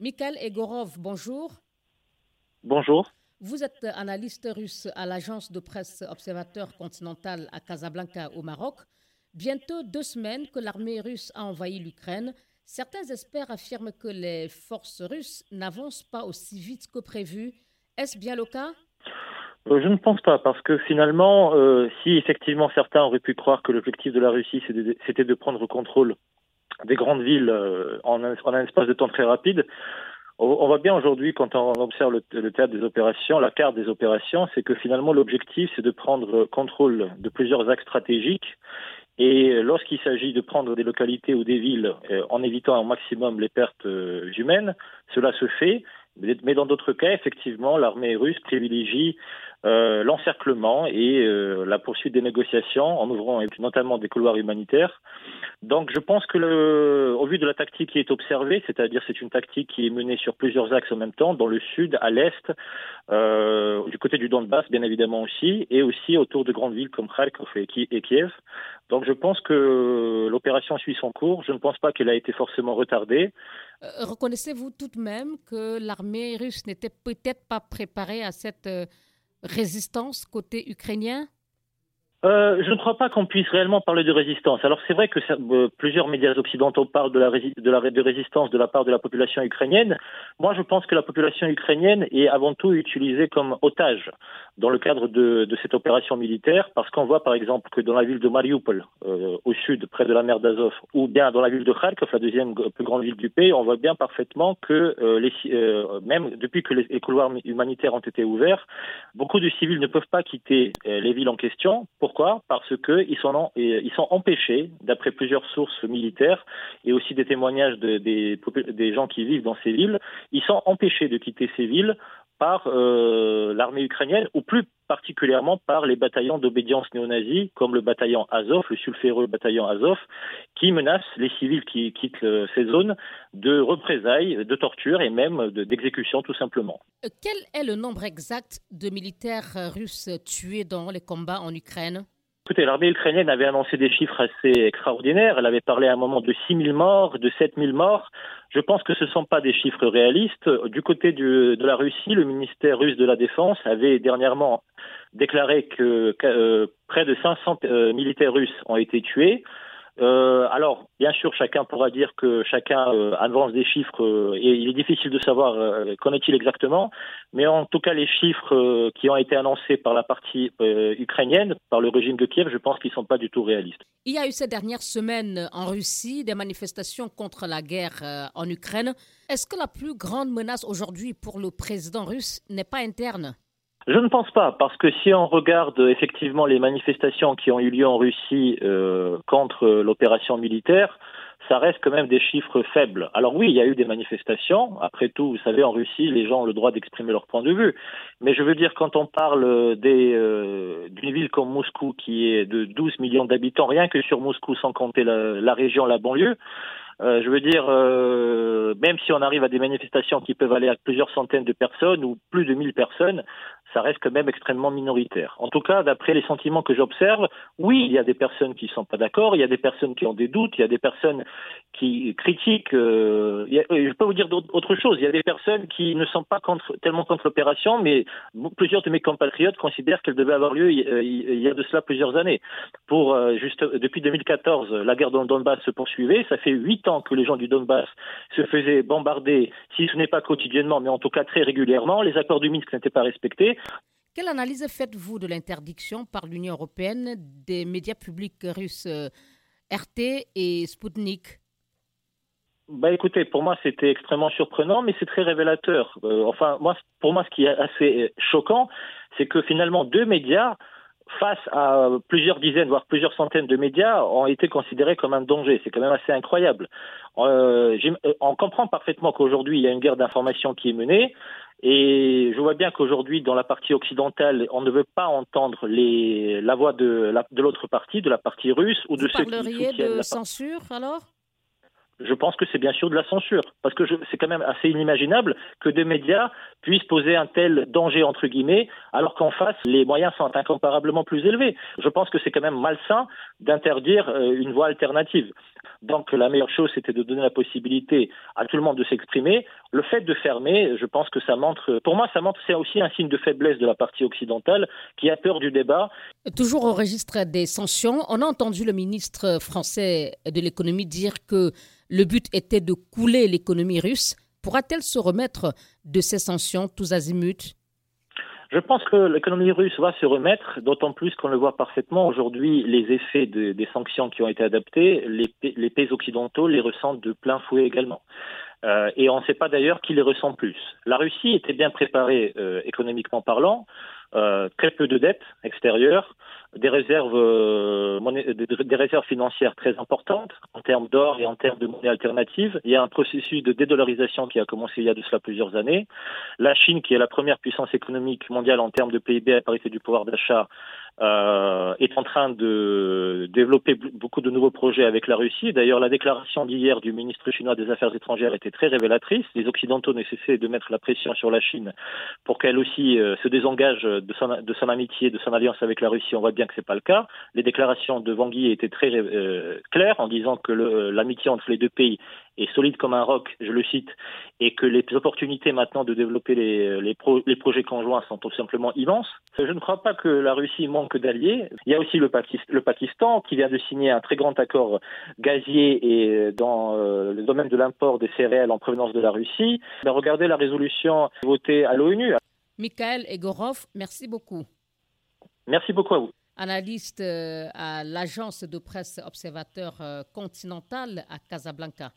Mikhail Egorov, bonjour. Bonjour. Vous êtes analyste russe à l'agence de presse Observateur Continental à Casablanca au Maroc. Bientôt deux semaines que l'armée russe a envahi l'Ukraine. Certains experts affirment que les forces russes n'avancent pas aussi vite que prévu. Est-ce bien le cas? Euh, je ne pense pas, parce que finalement, euh, si effectivement certains auraient pu croire que l'objectif de la Russie, c'était de prendre contrôle des grandes villes euh, en, un, en, un, espace de temps très rapide, on, voit bien aujourd'hui, quand on observe le, théâtre des opérations, la carte des opérations, c'est que finalement l'objectif, c'est de prendre contrôle de plusieurs axes stratégiques. Et lorsqu'il s'agit de prendre des localités ou des villes en évitant au maximum les pertes humaines, cela se fait. Mais dans d'autres cas, effectivement, l'armée russe privilégie euh, l'encerclement et euh, la poursuite des négociations en ouvrant notamment des couloirs humanitaires. Donc je pense que le, au vu de la tactique qui est observée, c'est-à-dire c'est une tactique qui est menée sur plusieurs axes en même temps, dans le sud, à l'est, euh, du côté du Donbass bien évidemment aussi, et aussi autour de grandes villes comme Kharkov et Kiev. Donc je pense que l'opération suit son cours. Je ne pense pas qu'elle a été forcément retardée. Reconnaissez-vous tout de même que l'armée russe n'était peut-être pas préparée à cette résistance côté ukrainien? Euh, je ne crois pas qu'on puisse réellement parler de résistance. Alors c'est vrai que euh, plusieurs médias occidentaux parlent de la, résistance de la part de la population ukrainienne. Moi, je pense que la population ukrainienne est avant tout utilisée comme otage dans le cadre de, cette opération militaire, parce qu'on voit par exemple que dans la ville de Mariupol, euh, au sud, près de la mer d'Azov, ou bien dans la ville de Kharkov, la deuxième plus grande ville du pays, on voit bien parfaitement que même depuis que les, couloirs humanitaires ont été ouverts, beaucoup de civils ne peuvent pas quitter les villes en question. Pourquoi? Parce qu'ils sont, ils sont empêchés, d'après plusieurs sources militaires et aussi des témoignages de, des, des gens qui vivent dans ces villes, ils sont empêchés de quitter ces villes par euh, l'armée ukrainienne ou plus particulièrement par les bataillons d'obédience néo-nazie comme le bataillon Azov, le sulfureux bataillon Azov, qui menace les civils qui quittent ces zones de représailles, de torture et même d'exécution tout simplement. Euh, quel est le nombre exact de militaires russes tués dans les combats en Ukraine? Écoutez, l'armée ukrainienne avait annoncé des chiffres assez extraordinaires. Elle avait parlé à un moment de 6 000 morts, de 7 000 morts. Je pense que ce ne sont pas des chiffres réalistes. Du côté de la Russie, le ministère russe de la Défense avait dernièrement déclaré que, euh, près de 500 euh, militaires russes ont été tués. Euh, alors, bien sûr, chacun pourra dire que chacun euh, avance des chiffres euh, et il est difficile de savoir qu'en est-il exactement, mais en tout cas, les chiffres qui ont été annoncés par la partie ukrainienne, par le régime de Kiev, je pense qu'ils ne sont pas du tout réalistes. Il y a eu ces dernières semaines en Russie des manifestations contre la guerre en Ukraine. Est-ce que la plus grande menace aujourd'hui pour le président russe n'est pas interne? Je ne pense pas, parce que si on regarde effectivement les manifestations qui ont eu lieu en Russie euh, contre l'opération militaire, ça reste quand même des chiffres faibles. Alors oui, il y a eu des manifestations. Après tout, vous savez, en Russie, les gens ont le droit d'exprimer leur point de vue. Mais je veux dire, quand on parle des, euh, d'une ville comme Moscou, qui est de 12 millions d'habitants, rien que sur Moscou, sans compter la, la région, la banlieue, euh, je veux dire, euh, même si on arrive à des manifestations qui peuvent aller à plusieurs centaines de personnes ou plus de 1000 personnes, ça reste quand même extrêmement minoritaire. En tout cas, d'après les sentiments que j'observe, oui, il y a des personnes qui ne sont pas d'accord, il y a des personnes qui ont des doutes, il y a des personnes qui critiquent. Euh, a, je peux vous dire autre chose. Il y a des personnes qui ne sont pas tellement contre l'opération, mais plusieurs de mes compatriotes considèrent qu'elle devait avoir lieu il y a de cela plusieurs années. Pour juste depuis 2014, la guerre dans le Donbass se poursuivait. Ça fait huit ans que les gens du Donbass se faisaient bombarder, si ce n'est pas quotidiennement, mais en tout cas très régulièrement. Les accords du Minsk n'étaient pas respectés. Quelle analyse faites-vous de l'interdiction par l'Union européenne des médias publics russes euh, RT et Sputnik bah écoutez, pour moi c'était extrêmement surprenant, mais c'est très révélateur. Euh, enfin, moi, pour moi, ce qui est assez choquant, c'est que finalement deux médias face à plusieurs dizaines, voire plusieurs centaines de médias, ont été considérés comme un danger. C'est quand même assez incroyable. Euh, on comprend parfaitement qu'aujourd'hui, il y a une guerre d'information qui est menée. Et je vois bien qu'aujourd'hui, dans la partie occidentale, on ne veut pas entendre les, la voix de, de l'autre partie, de la partie russe ou Vous de ceux qui soutiennent de la censure alors? Je pense que c'est bien sûr de la censure, parce que c'est quand même assez inimaginable que des médias puissent poser un tel danger, entre guillemets, alors qu'en face, les moyens sont incomparablement plus élevés. Je pense que c'est quand même malsain d'interdire euh, une voie alternative. Donc la meilleure chose, c'était de donner la possibilité à tout le monde de s'exprimer. Le fait de fermer, je pense que ça montre, pour moi, ça montre, c'est aussi un signe de faiblesse de la partie occidentale qui a peur du débat. Toujours au registre des sanctions, on a entendu le ministre français de l'économie dire que le but était de couler l'économie russe. Pourra-t-elle se remettre de ces sanctions tous azimuts? Je pense que l'économie russe va se remettre, d'autant plus qu'on le voit parfaitement aujourd'hui, les effets des sanctions qui ont été adaptées, les, pays occidentaux les ressentent de plein fouet également. Euh, et on ne sait pas d'ailleurs qui les ressent plus. La Russie était bien préparée euh, économiquement parlant, euh, très peu de dettes extérieures, des réserves, euh, des réserves financières très importantes en termes d'or et en termes de monnaie alternative. Il y a un processus de dédollarisation qui a commencé il y a de cela plusieurs années. La Chine, qui est la première puissance économique mondiale en termes de PIB à parité du pouvoir d'achat, euh, est en train de développer beaucoup de nouveaux projets avec la Russie. D'ailleurs, la déclaration d'hier du ministre chinois des Affaires étrangères était très révélatrice. Les Occidentaux nécessaient de mettre la pression sur la Chine pour qu'elle aussi euh, se désengage de son, de son amitié, de son alliance avec la Russie. On voit bien que c'est pas le cas. Les déclarations de Wang étaient très euh, claires en disant que l'amitié entre les deux pays est solide comme un roc, je le cite, et que les opportunités maintenant de développer les, les projets conjoints sont tout simplement immenses. Je ne crois pas que la Russie manque d'alliés. Il y a aussi le, Pakistan qui vient de signer un très grand accord gazier et dans euh, le domaine de l'import des céréales en provenance de la Russie. Ben, regardez la résolution votée à l'ONU. Michael Egorov, merci beaucoup. Merci beaucoup à vous analyste euh, à l'agence de presse Observateur euh, Continental à Casablanca.